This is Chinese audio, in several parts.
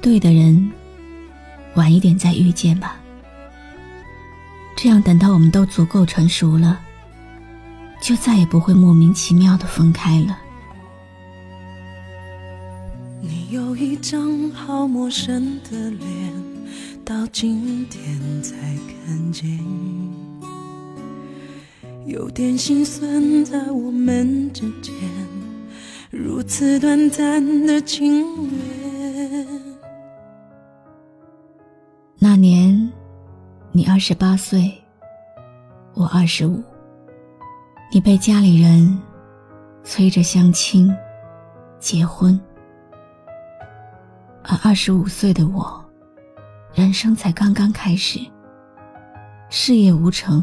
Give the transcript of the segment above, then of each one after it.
对的人，晚一点再遇见吧。这样等到我们都足够成熟了，就再也不会莫名其妙的分开了。你有一张好陌生的脸，到今天才看见，有点心酸在我们之间，如此短暂的情缘。十八岁，我二十五。你被家里人催着相亲、结婚，而二十五岁的我，人生才刚刚开始，事业无成，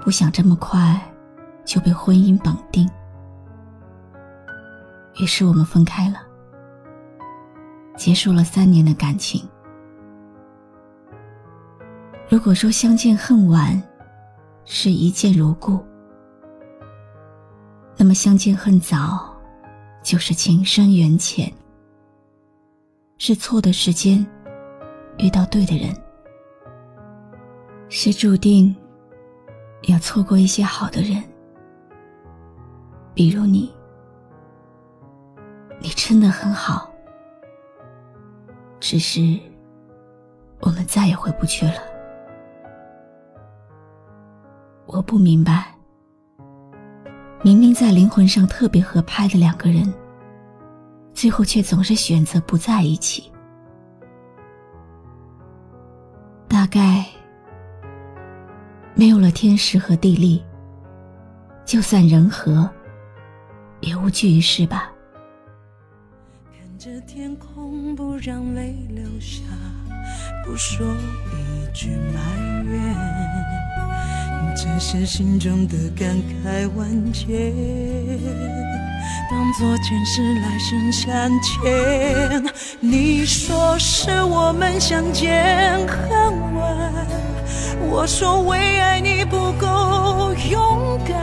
不想这么快就被婚姻绑定，于是我们分开了，结束了三年的感情。如果说相见恨晚，是一见如故，那么相见恨早，就是情深缘浅，是错的时间遇到对的人，是注定要错过一些好的人，比如你，你真的很好，只是我们再也回不去了。我不明白，明明在灵魂上特别合拍的两个人，最后却总是选择不在一起。大概没有了天时和地利，就算人和，也无济于事吧。看着天空，不让泪流下，不说一句埋怨。只是心中的感慨万千，当作前世来生相欠。你说是我们相见恨晚，我说为爱你不够勇敢。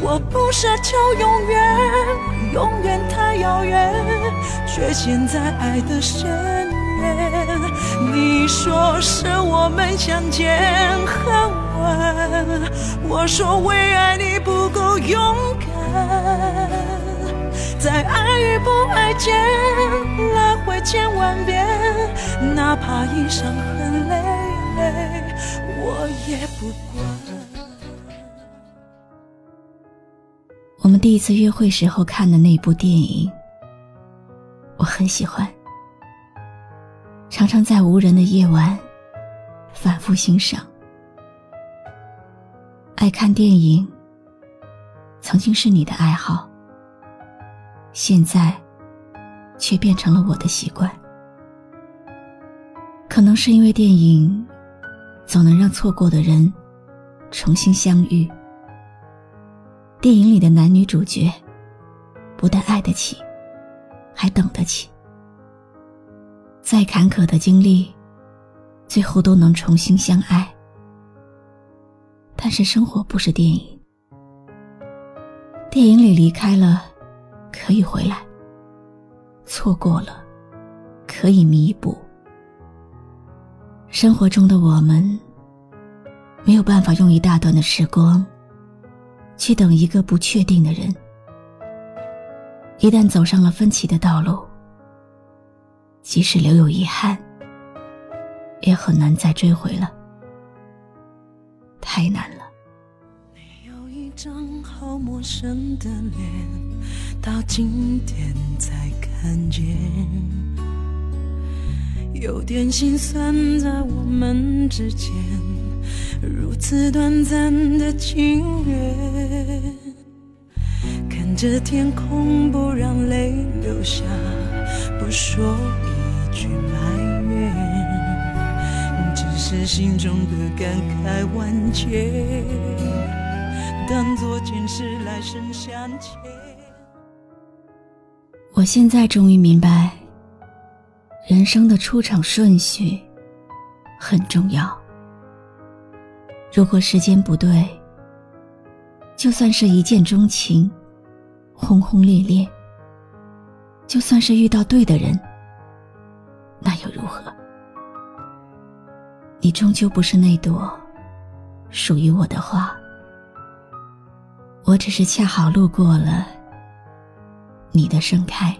我不奢求永远，永远太遥远，却陷在爱的深渊。你说是我们相见恨晚。我说为爱你不够勇敢，在爱与不爱间来回千万遍，哪怕已伤痕累累，我也不管。我们第一次约会时候看的那部电影，我很喜欢，常常在无人的夜晚反复欣赏。爱看电影，曾经是你的爱好，现在却变成了我的习惯。可能是因为电影总能让错过的人重新相遇。电影里的男女主角不但爱得起，还等得起，再坎坷的经历，最后都能重新相爱。但是生活不是电影，电影里离开了，可以回来；错过了，可以弥补。生活中的我们，没有办法用一大段的时光，去等一个不确定的人。一旦走上了分歧的道路，即使留有遗憾，也很难再追回了。太难了。你有一张好陌生的脸，到今天才看见，有点心酸在我们之间，如此短暂的情缘。看着天空，不让泪流下，不说心中的感慨万千，当作前世来生相欠。我现在终于明白，人生的出场顺序很重要。如果时间不对，就算是一见钟情，轰轰烈烈；就算是遇到对的人，那又？你终究不是那朵属于我的花，我只是恰好路过了你的盛开。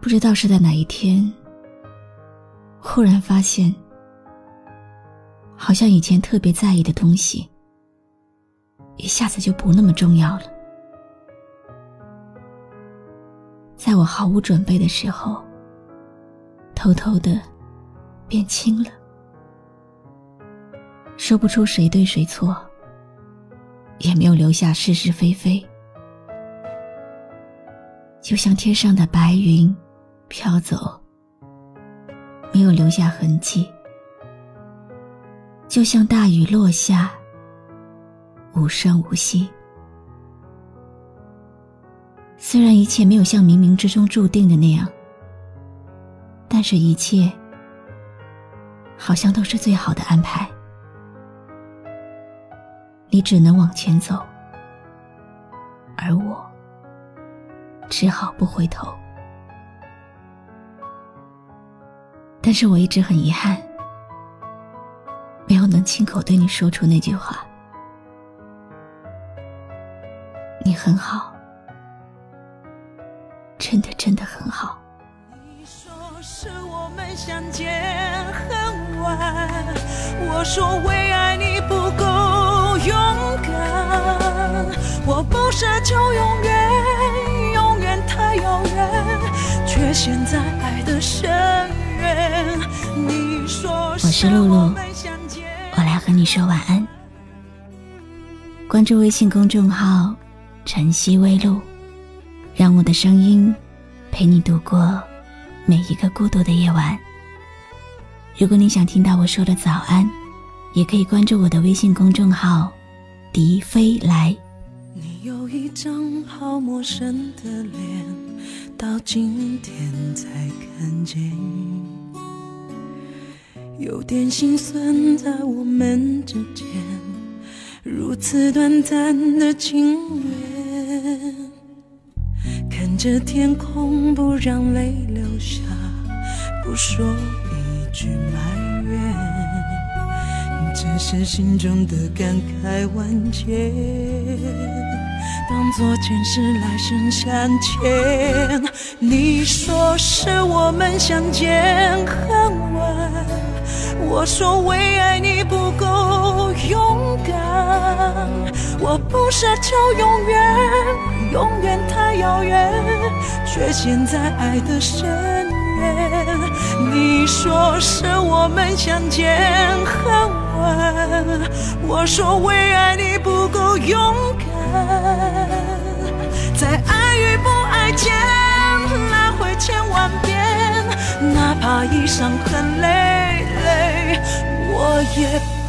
不知道是在哪一天。忽然发现，好像以前特别在意的东西，一下子就不那么重要了。在我毫无准备的时候，偷偷的变轻了。说不出谁对谁错，也没有留下是是非非，就像天上的白云飘走。没有留下痕迹，就像大雨落下，无声无息。虽然一切没有像冥冥之中注定的那样，这一切好像都是最好的安排。你只能往前走，而我只好不回头。但是我一直很遗憾，没有能亲口对你说出那句话。你很好，真的真的很好。是我们相见恨晚，我说为爱你不够勇敢，我不奢求永远，永远太遥远，却陷在爱的深。我是露露，我来和你说晚安。关注微信公众号“晨曦微露”，让我的声音陪你度过每一个孤独的夜晚。如果你想听到我说的早安，也可以关注我的微信公众号“迪飞来”。你有一张好陌生的脸，到今天才看见。有点心酸，在我们之间如此短暂的情缘。看着天空，不让泪流留下，不说一句埋怨，只是心中的感慨万千，当作前世来生相欠。你说是我们相见恨晚。我说为爱你不够勇敢，我不奢求永远，永远太遥远，却陷在爱的深渊。你说是我们相见恨晚，我说为爱你不够勇敢，在爱与不爱间来回千万遍，哪怕已伤痕累累。我也。